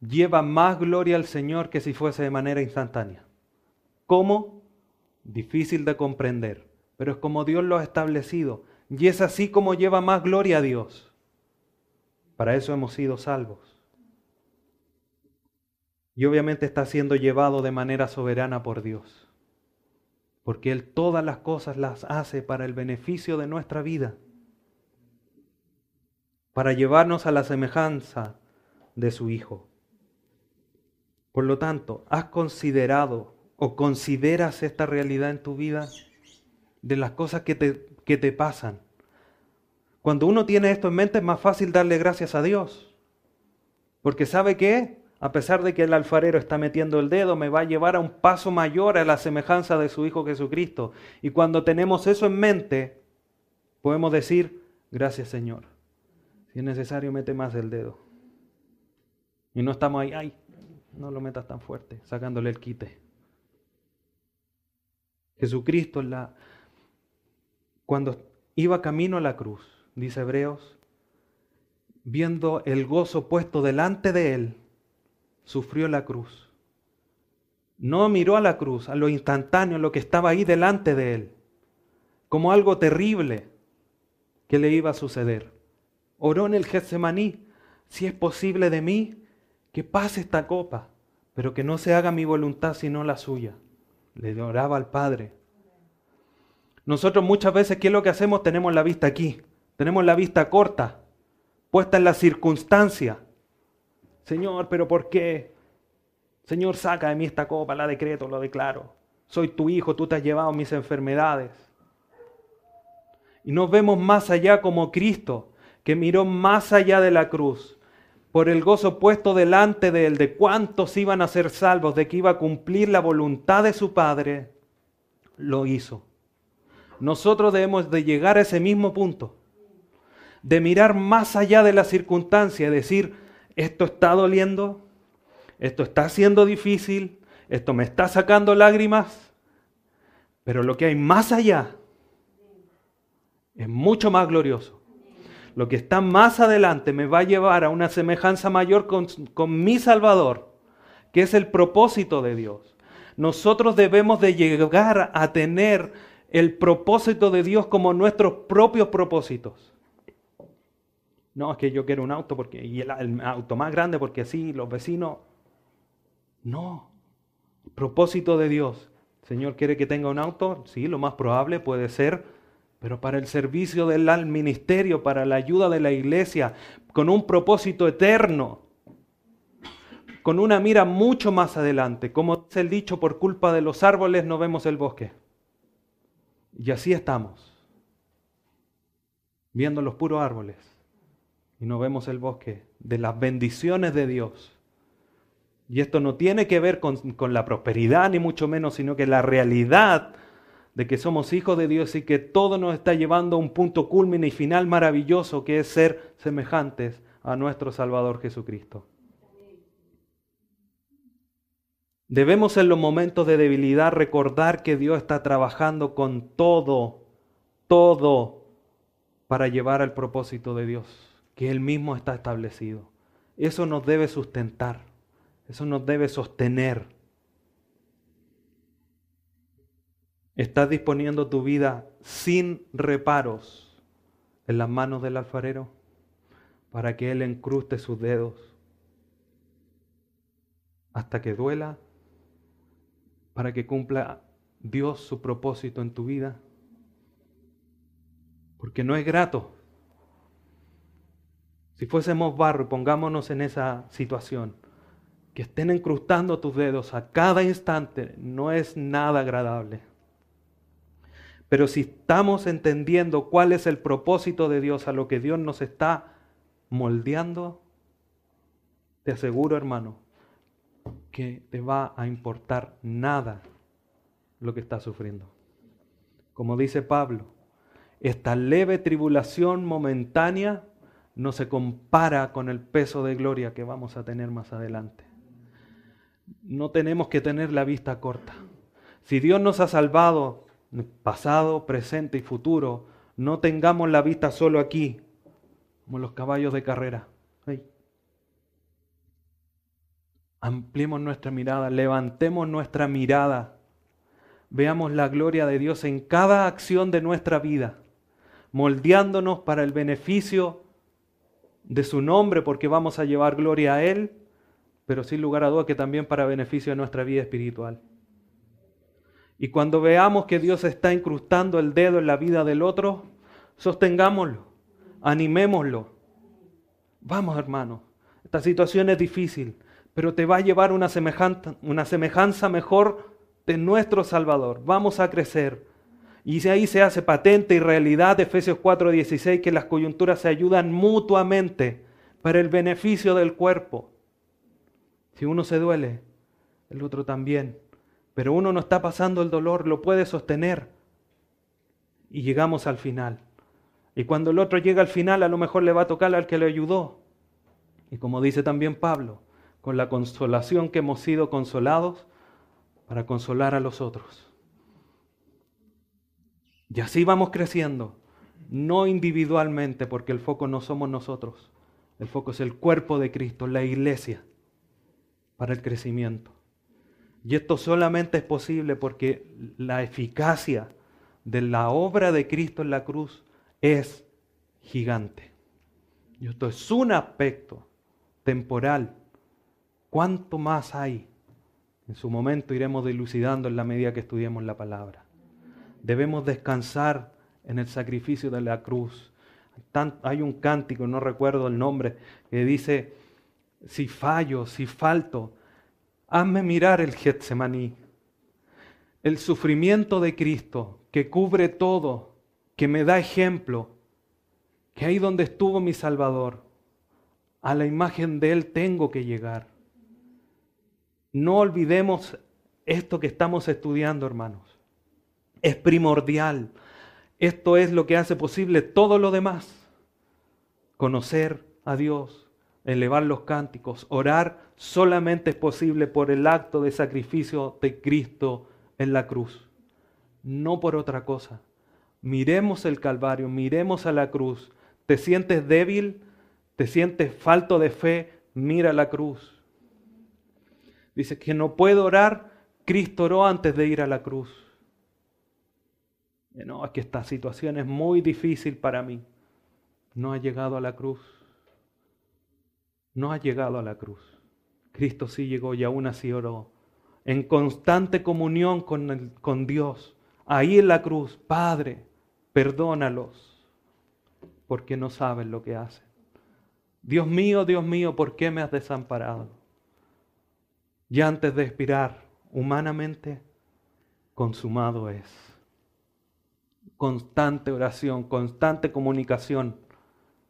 lleva más gloria al Señor que si fuese de manera instantánea. ¿Cómo? Difícil de comprender, pero es como Dios lo ha establecido. Y es así como lleva más gloria a Dios. Para eso hemos sido salvos. Y obviamente está siendo llevado de manera soberana por Dios. Porque Él todas las cosas las hace para el beneficio de nuestra vida. Para llevarnos a la semejanza de su Hijo. Por lo tanto, ¿has considerado o consideras esta realidad en tu vida de las cosas que te, que te pasan. Cuando uno tiene esto en mente es más fácil darle gracias a Dios. Porque sabe que, a pesar de que el alfarero está metiendo el dedo, me va a llevar a un paso mayor a la semejanza de su Hijo Jesucristo. Y cuando tenemos eso en mente, podemos decir, gracias Señor. Si es necesario, mete más el dedo. Y no estamos ahí, ay, no lo metas tan fuerte, sacándole el quite. Jesucristo, la, cuando iba camino a la cruz, dice Hebreos, viendo el gozo puesto delante de él, sufrió la cruz. No miró a la cruz, a lo instantáneo, lo que estaba ahí delante de él, como algo terrible que le iba a suceder. Oró en el Getsemaní, si es posible de mí, que pase esta copa, pero que no se haga mi voluntad sino la suya. Le oraba al Padre. Nosotros muchas veces, ¿qué es lo que hacemos? Tenemos la vista aquí, tenemos la vista corta, puesta en la circunstancia. Señor, pero ¿por qué? Señor, saca de mí esta copa, la decreto, lo declaro. Soy tu hijo, tú te has llevado mis enfermedades. Y nos vemos más allá como Cristo, que miró más allá de la cruz, por el gozo puesto delante de él, de cuántos iban a ser salvos, de que iba a cumplir la voluntad de su Padre, lo hizo. Nosotros debemos de llegar a ese mismo punto de mirar más allá de la circunstancia, decir, esto está doliendo, esto está siendo difícil, esto me está sacando lágrimas, pero lo que hay más allá es mucho más glorioso. Lo que está más adelante me va a llevar a una semejanza mayor con, con mi Salvador, que es el propósito de Dios. Nosotros debemos de llegar a tener el propósito de Dios como nuestros propios propósitos. No, es que yo quiero un auto porque, y el, auto más grande porque así los vecinos. No. Propósito de Dios. Señor quiere que tenga un auto. Sí, lo más probable puede ser. Pero para el servicio del ministerio, para la ayuda de la iglesia, con un propósito eterno. Con una mira mucho más adelante. Como dice el dicho, por culpa de los árboles no vemos el bosque. Y así estamos. Viendo los puros árboles y no vemos el bosque de las bendiciones de Dios. Y esto no tiene que ver con, con, la prosperidad, ni mucho menos, sino que la realidad de que somos hijos de Dios y que todo nos está llevando a un punto culmine y final maravilloso que es ser semejantes a nuestro Salvador Jesucristo. Debemos en los momentos de debilidad recordar que Dios está trabajando con todo, todo, para llevar al propósito de Dios que Él mismo está establecido. Eso nos debe sustentar, eso nos debe sostener. ¿Estás disponiendo tu vida sin reparos en las manos del alfarero para que Él encruste sus dedos hasta que duela, para que cumpla Dios su propósito en tu vida? Porque no es grato si fuésemos barro pongámonos en esa situación, que estén encrustando tus dedos a cada instante, no es nada agradable. Pero si estamos entendiendo cuál es el propósito de Dios, a lo que Dios nos está moldeando, te aseguro, hermano, que te va a importar nada lo que estás sufriendo. Como dice Pablo, esta leve tribulación momentánea no se compara con el peso de gloria que vamos a tener más adelante. No tenemos que tener la vista corta. Si Dios nos ha salvado, pasado, presente y futuro, no tengamos la vista solo aquí, como los caballos de carrera. Ampliemos nuestra mirada, levantemos nuestra mirada, veamos la gloria de Dios en cada acción de nuestra vida, moldeándonos para el beneficio de su nombre porque vamos a llevar gloria a Él, pero sin lugar a duda que también para beneficio de nuestra vida espiritual. Y cuando veamos que Dios está incrustando el dedo en la vida del otro, sostengámoslo, animémoslo. Vamos hermano, esta situación es difícil, pero te va a llevar una semejanza, una semejanza mejor de nuestro Salvador, vamos a crecer. Y ahí se hace patente y realidad Efesios 4:16 que las coyunturas se ayudan mutuamente para el beneficio del cuerpo. Si uno se duele, el otro también. Pero uno no está pasando el dolor, lo puede sostener. Y llegamos al final. Y cuando el otro llega al final, a lo mejor le va a tocar al que le ayudó. Y como dice también Pablo, con la consolación que hemos sido consolados para consolar a los otros. Y así vamos creciendo, no individualmente, porque el foco no somos nosotros, el foco es el cuerpo de Cristo, la iglesia, para el crecimiento. Y esto solamente es posible porque la eficacia de la obra de Cristo en la cruz es gigante. Y esto es un aspecto temporal. ¿Cuánto más hay? En su momento iremos dilucidando en la medida que estudiemos la palabra. Debemos descansar en el sacrificio de la cruz. hay un cántico, no recuerdo el nombre, que dice, si fallo, si falto, hazme mirar el Getsemaní, el sufrimiento de Cristo que cubre todo, que me da ejemplo, que ahí donde estuvo mi Salvador, a la imagen de Él tengo que llegar. No olvidemos esto que estamos estudiando, hermanos. Es primordial. Esto es lo que hace posible todo lo demás. Conocer a Dios, elevar los cánticos, orar, solamente es posible por el acto de sacrificio de Cristo en la cruz, no por otra cosa. Miremos el Calvario, miremos a la cruz. ¿Te sientes débil? ¿Te sientes falto de fe? Mira la cruz. Dice que no puedo orar, Cristo oró antes de ir a la cruz. No, es que esta situación es muy difícil para mí. No ha llegado a la cruz. No ha llegado a la cruz. Cristo sí llegó y aún así oró. En constante comunión con, con Dios. Ahí en la cruz, Padre, perdónalos porque no saben lo que hacen. Dios mío, Dios mío, ¿por qué me has desamparado? Y antes de expirar humanamente, consumado es. Constante oración, constante comunicación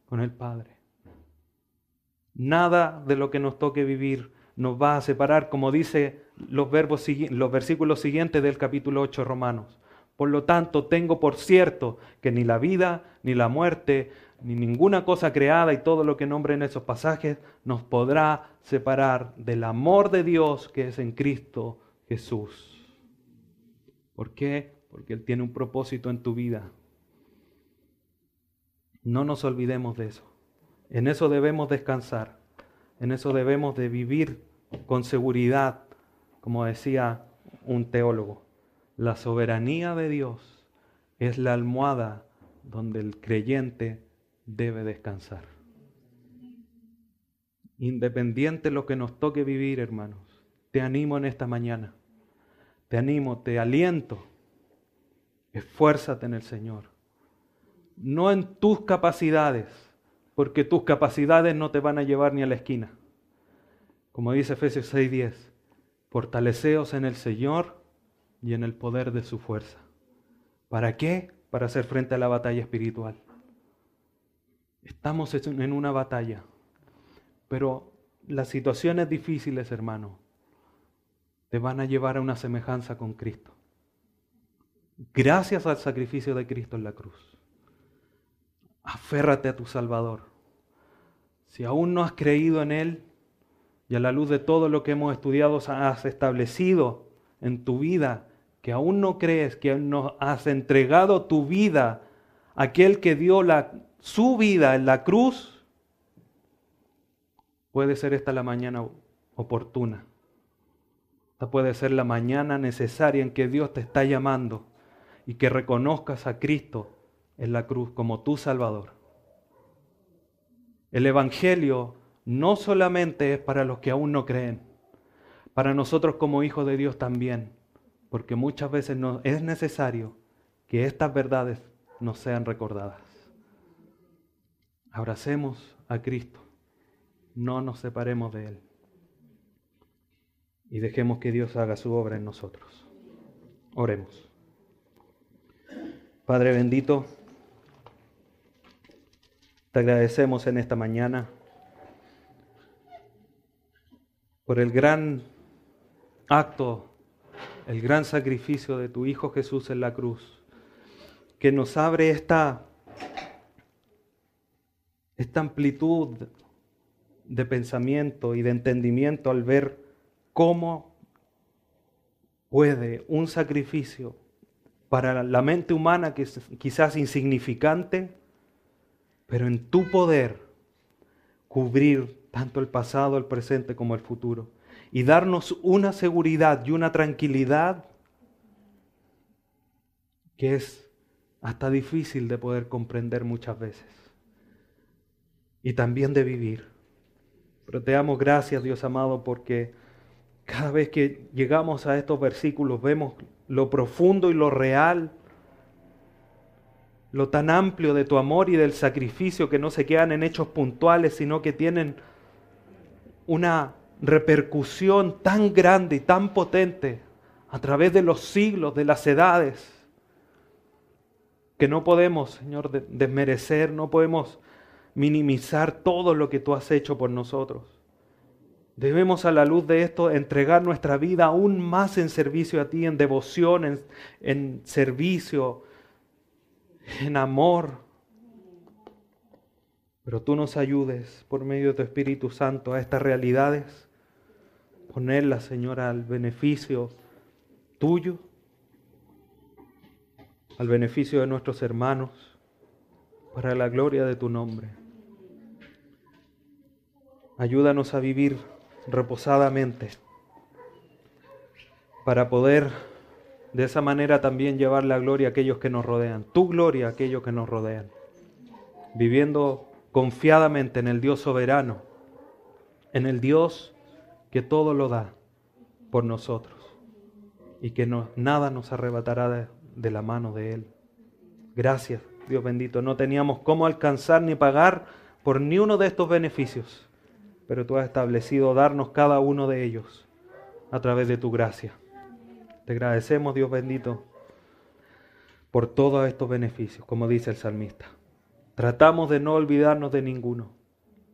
con el Padre. Nada de lo que nos toque vivir nos va a separar, como dice los, verbos, los versículos siguientes del capítulo 8 Romanos. Por lo tanto, tengo por cierto que ni la vida, ni la muerte, ni ninguna cosa creada y todo lo que nombre en esos pasajes nos podrá separar del amor de Dios que es en Cristo Jesús. ¿Por qué? Porque Él tiene un propósito en tu vida. No nos olvidemos de eso. En eso debemos descansar. En eso debemos de vivir con seguridad, como decía un teólogo. La soberanía de Dios es la almohada donde el creyente debe descansar. Independiente de lo que nos toque vivir, hermanos, te animo en esta mañana. Te animo, te aliento. Esfuérzate en el Señor. No en tus capacidades, porque tus capacidades no te van a llevar ni a la esquina. Como dice Efesios 6:10, fortaleceos en el Señor y en el poder de su fuerza. ¿Para qué? Para hacer frente a la batalla espiritual. Estamos en una batalla, pero las situaciones difíciles, hermano, te van a llevar a una semejanza con Cristo. Gracias al sacrificio de Cristo en la cruz. Aférrate a tu Salvador. Si aún no has creído en Él y a la luz de todo lo que hemos estudiado has establecido en tu vida, que aún no crees que no has entregado tu vida a aquel que dio la su vida en la cruz, puede ser esta la mañana oportuna. Esta puede ser la mañana necesaria en que Dios te está llamando y que reconozcas a Cristo en la cruz como tu Salvador. El Evangelio no solamente es para los que aún no creen, para nosotros como hijos de Dios también, porque muchas veces es necesario que estas verdades nos sean recordadas. Abracemos a Cristo, no nos separemos de Él y dejemos que Dios haga su obra en nosotros. Oremos. Padre bendito, te agradecemos en esta mañana por el gran acto, el gran sacrificio de tu Hijo Jesús en la cruz, que nos abre esta, esta amplitud de pensamiento y de entendimiento al ver cómo puede un sacrificio para la mente humana que es quizás insignificante, pero en tu poder cubrir tanto el pasado, el presente como el futuro y darnos una seguridad y una tranquilidad que es hasta difícil de poder comprender muchas veces y también de vivir. Pero te damos gracias, Dios amado, porque cada vez que llegamos a estos versículos vemos lo profundo y lo real, lo tan amplio de tu amor y del sacrificio que no se quedan en hechos puntuales, sino que tienen una repercusión tan grande y tan potente a través de los siglos, de las edades, que no podemos, Señor, desmerecer, no podemos minimizar todo lo que tú has hecho por nosotros. Debemos a la luz de esto entregar nuestra vida aún más en servicio a ti, en devoción, en, servicio, en amor. Pero tú nos ayudes por medio de tu Espíritu Santo a estas realidades, ponerlas, Señor, al beneficio tuyo, al beneficio de nuestros hermanos, para la gloria de tu nombre. Ayúdanos a vivir reposadamente para poder de esa manera también llevar la gloria a aquellos que nos rodean, tu gloria a aquellos que nos rodean, viviendo confiadamente en el Dios soberano, en el Dios que todo lo da por nosotros y que nada nos arrebatará de, de la mano de Él. Gracias, Dios bendito. No teníamos cómo alcanzar ni pagar por ni uno de estos beneficios pero tú has establecido darnos cada uno de ellos a través de tu gracia. Te agradecemos, Dios bendito, por todos estos beneficios, como dice el salmista. Tratamos de no olvidarnos de ninguno,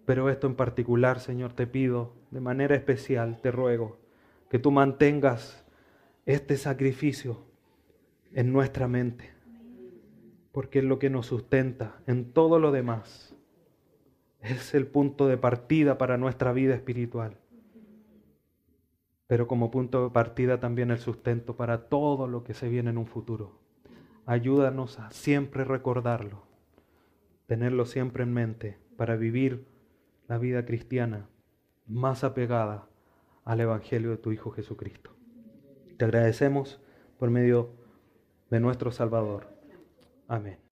pero esto en particular, Señor, te pido de manera especial, te ruego, que tú mantengas este sacrificio en nuestra mente, porque es lo que nos sustenta en todo lo demás es el punto de partida para nuestra vida espiritual. Pero como punto de partida también el sustento para todo lo que se viene en un futuro. Ayúdanos a siempre recordarlo, tenerlo siempre en mente para vivir la vida cristiana más apegada al Evangelio de tu Hijo Jesucristo. Te agradecemos por medio de nuestro Salvador. Amén.